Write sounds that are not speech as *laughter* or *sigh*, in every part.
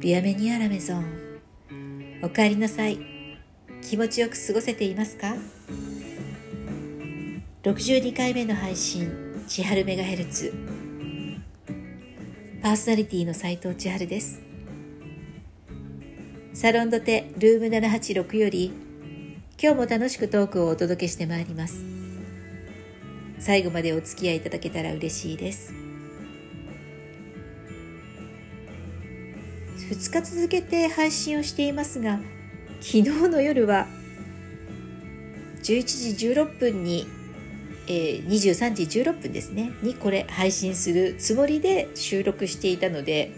ビアメニアラメゾン。おかえりなさい。気持ちよく過ごせていますか？62回目の配信千春メガヘルツ。パーソナリティの斉藤千春です。サロンドテルーム786より今日も楽しくトークをお届けしてまいります。最後までお付き合いいただけたら嬉しいです。2日続けて配信をしていますが昨日の夜は11時16分に、えー、23時16分ですねにこれ配信するつもりで収録していたので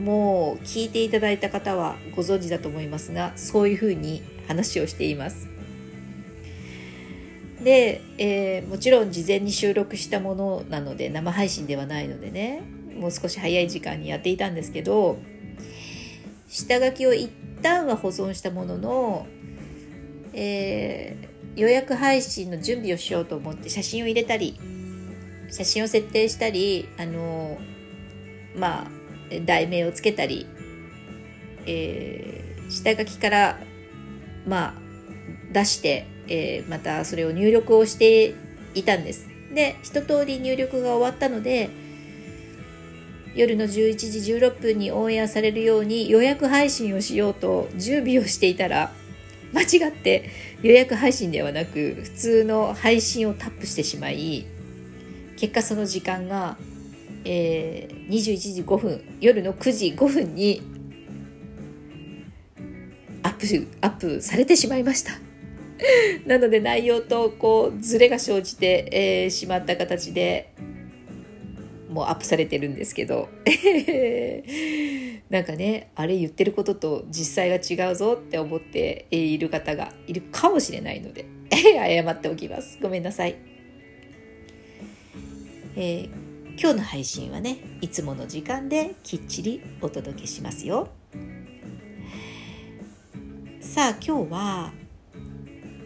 もう聞いていただいた方はご存知だと思いますがそういうふうに話をしています。で、えー、もちろん事前に収録したものなので生配信ではないのでね。もう少し早い時間にやっていたんですけど下書きを一旦は保存したものの、えー、予約配信の準備をしようと思って写真を入れたり写真を設定したりあのまあ題名をつけたり、えー、下書きからまあ出して、えー、またそれを入力をしていたんです。で一通り入力が終わったので夜の11時16分にオンエアされるように予約配信をしようと準備をしていたら間違って予約配信ではなく普通の配信をタップしてしまい結果その時間が、えー、21時5分夜の9時5分にアップアップされてしまいました。*laughs* なので内容とこうズレが生じて、えー、しまった形でもアップされてるんですけど。*laughs* なんかねあれ言ってることと実際が違うぞって思っている方がいるかもしれないので。*laughs* 謝っておきます。ごめんなさい、えー、今日の配信はねいつもの時間できっちりお届けしますよ。さあ今日は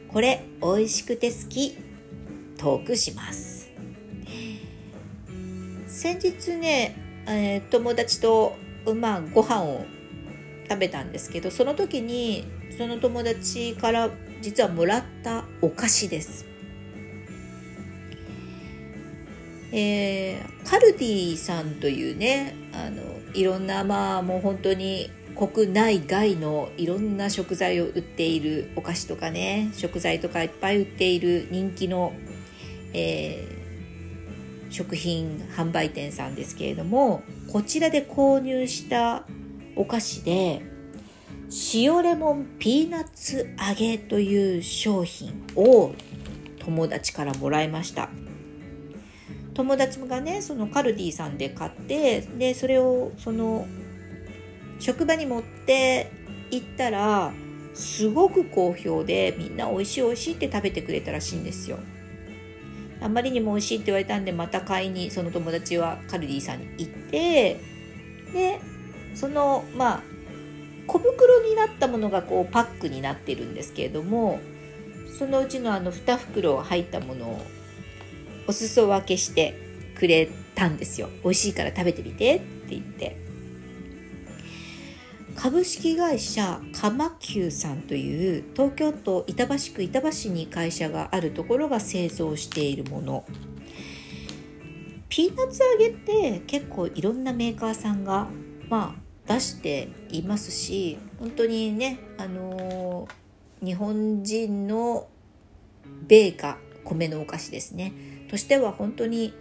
これ美味しくて好き。トークします。先日ね、えー、友達と、まあ、ご飯を食べたんですけどその時にその友達から実はもらったお菓子です。えー、カルディさんというねあのいろんなまあもう本当に国内外のいろんな食材を売っているお菓子とかね食材とかいっぱい売っている人気の、えー、食品販売店さんですけれどもこちらで購入したお菓子で塩レモンピーナッツ揚げという商品を友達からもらいました。友達がねそのカルディさんで買ってでそれをその職場に持って行ったらすごく好評でみんな美味しい美味しいって食べてくれたらしいんですよ。あまりにも美味しいって言われたんでまた買いにその友達はカルディさんに行ってでそのまあ小袋になったものがこうパックになってるんですけれどもそのうちのあの2袋入ったものをお裾分けしてくれたんですよ。美味しいから食べてみてって言って。株式会社カマキューさんという東京都板橋区板橋に会社があるところが製造しているもの。ピーナッツ揚げって結構いろんなメーカーさんがまあ出していますし本当にねあのー、日本人の米菓米のお菓子ですね。としては本当に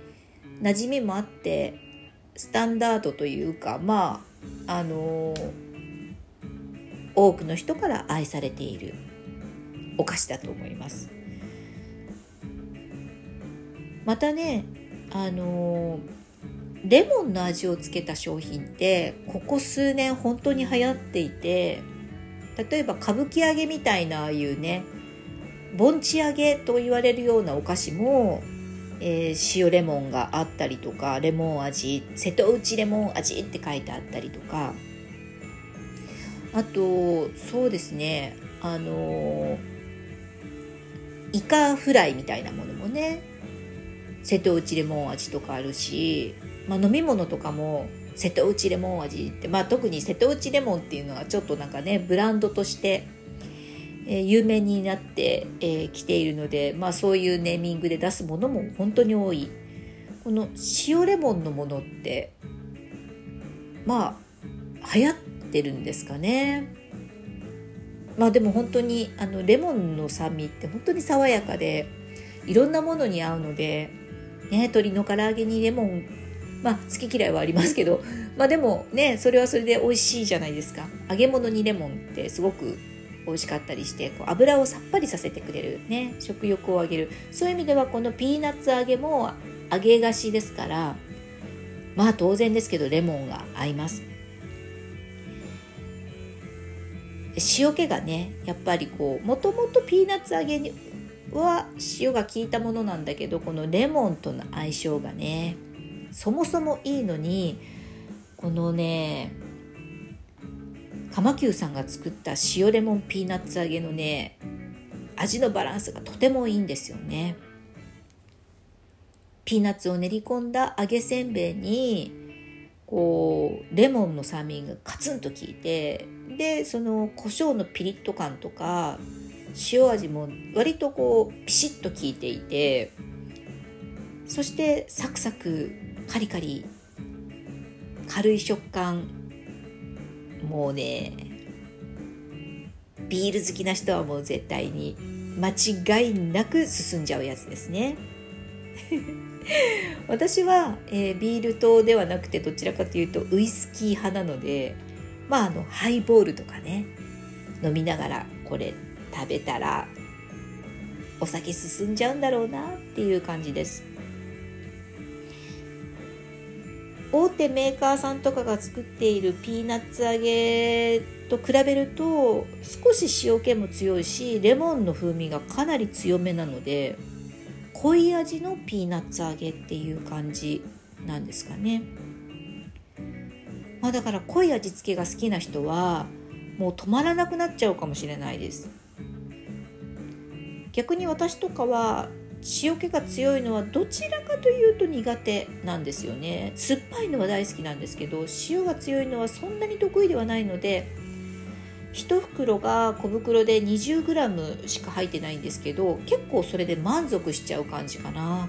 馴染みもあってスタンダードというかまああのー多くの人から愛されているお菓子だと思います。またねあのレモンの味をつけた商品ってここ数年本当に流行っていて例えば歌舞伎揚げみたいなああいうね盆地揚げと言われるようなお菓子も、えー、塩レモンがあったりとかレモン味瀬戸内レモン味って書いてあったりとかあとそうですね。あのイカフライみたいなものもね。瀬戸内レモン味とかあるし、まあ、飲み物とかも瀬戸内レモン味って、まあ、特に瀬戸内レモンっていうのがちょっとなんかねブランドとして、えー、有名になってき、えー、ているので、まあ、そういうネーミングで出すものも本当に多い。この塩レモンのものってまあ流行っってるんですかね。まあでも本当にあのレモンの酸味って本当に爽やかでいろんなものに合うので、ね、鶏の唐揚げにレモンまあ好き嫌いはありますけど *laughs* まあでもねそれはそれで美味しいじゃないですか。揚げ物にレモンってすごく美味しかったりしてこう油をさっぱりさせてくれるね食欲を上げる。そういう意味ではこのピーナッツ揚げも揚げ菓子ですからまあ当然ですけどレモンが合います。塩気がねやっぱりこうもともとピーナッツ揚げには塩が効いたものなんだけどこのレモンとの相性がねそもそもいいのにこのね鎌久さんが作った塩レモンピーナッツ揚げのね味のバランスがとてもいいんですよね。ピーナッツを練り込んだ揚げせんべいにこうレモンの酸味がカツンと効いてでその胡椒のピリッと感とか塩味も割とこうピシッと効いていてそしてサクサクカリカリ軽い食感もうねビール好きな人はもう絶対に間違いなく進んじゃうやつですね。*laughs* 私は、えー、ビール糖ではなくてどちらかというとウイスキー派なのでまああのハイボールとかね飲みながらこれ食べたらお酒進んじゃうんだろうなっていう感じです大手メーカーさんとかが作っているピーナッツ揚げと比べると少し塩気も強いしレモンの風味がかなり強めなので濃い味のピーナッツ揚げっていう感じなんですかね。まあ、だから濃い味付けが好きな人はもう止まらなくなっちゃうかもしれないです。逆に私とかは塩気が強いのはどちらかというと苦手なんですよね。酸っぱいのは大好きなんですけど塩が強いのはそんなに得意ではないので1袋が小袋で 20g しか入ってないんですけど結構それで満足しちゃう感じかな。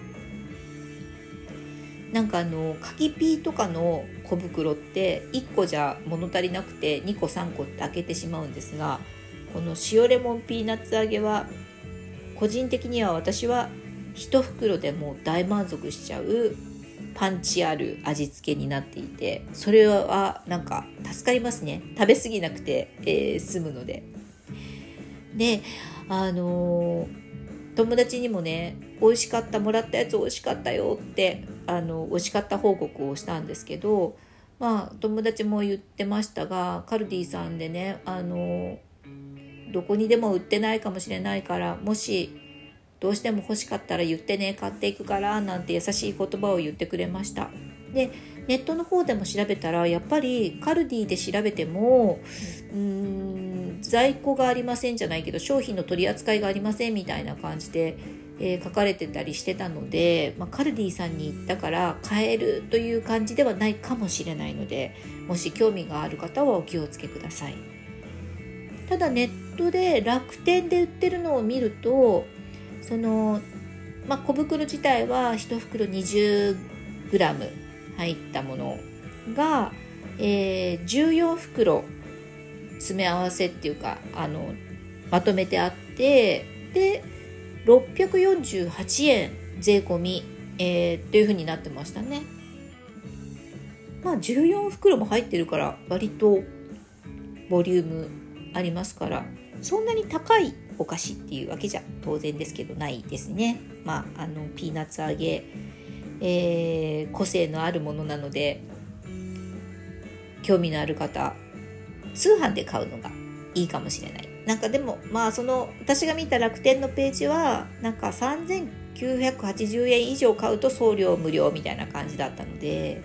なんかあの柿ピーとかの小袋って1個じゃ物足りなくて2個3個って開けてしまうんですがこの塩レモンピーナッツ揚げは個人的には私は1袋でも大満足しちゃうパンチある味付けになっていてそれはなんか助かりますね。食べ過ぎなくて、えー、済むので。であのー友達にもね美味しかったもらったやつ美味しかったよってあの美味しかった報告をしたんですけどまあ友達も言ってましたがカルディさんでねあのどこにでも売ってないかもしれないからもしどうしても欲しかったら言ってね買っていくからなんて優しい言葉を言ってくれました。でネットの方でも調べたらやっぱりカルディで調べてもうーん在庫がありませんじゃないけど商品の取り扱いがありませんみたいな感じで、えー、書かれてたりしてたので、まあ、カルディさんに行ったから買えるという感じではないかもしれないのでもし興味がある方はお気をつけください。ただネットで楽天で売ってるのを見るとその、まあ、小袋自体は1袋 20g 入ったものが、えー、14袋詰め合わせっていうかあのまとめてあってで648円税込み、えー、っていう風になってましたね。まあ14袋も入ってるから割とボリュームありますからそんなに高いお菓子っていうわけじゃ当然ですけどないですね。まああのピーナッツ揚げえー、個性のあるものなので興味のある方通販で買うのがいいかもしれない。なんかでもまあその私が見た楽天のページはなんか3980円以上買うと送料無料みたいな感じだったので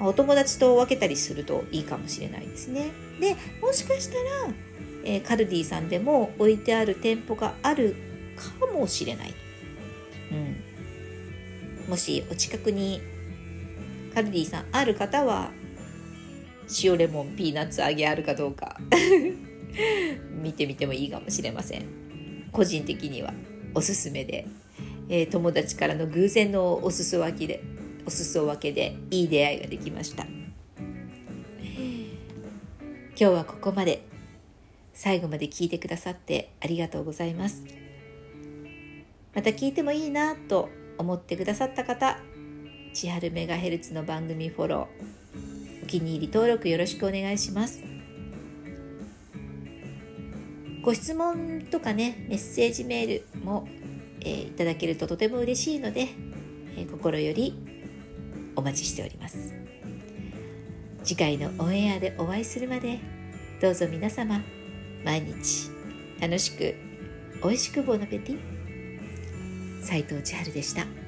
お友達と分けたりするといいかもしれないですね。でもしかしたら、えー、カルディさんでも置いてある店舗があるかもしれない、うん、もしお近くにカルディさんある方は塩レモンピーナッツ揚げあるかどうか。*laughs* 見てみてもいいかもしれません。個人的には。おすすめで、えー、友達からの偶然のお裾分けでお裾分けでいい出会いができました。今日はここまで。最後まで聞いてくださってありがとうございます。また聞いてもいいなと思ってくださった方千春メガヘルツの番組フォローお気に入り登録よろしくお願いします。ご質問とかねメッセージメールも、えー、いただけるととても嬉しいので、えー、心よりお待ちしております次回のオンエアでお会いするまでどうぞ皆様毎日楽しく美味しくボナペティ斉藤千春でした。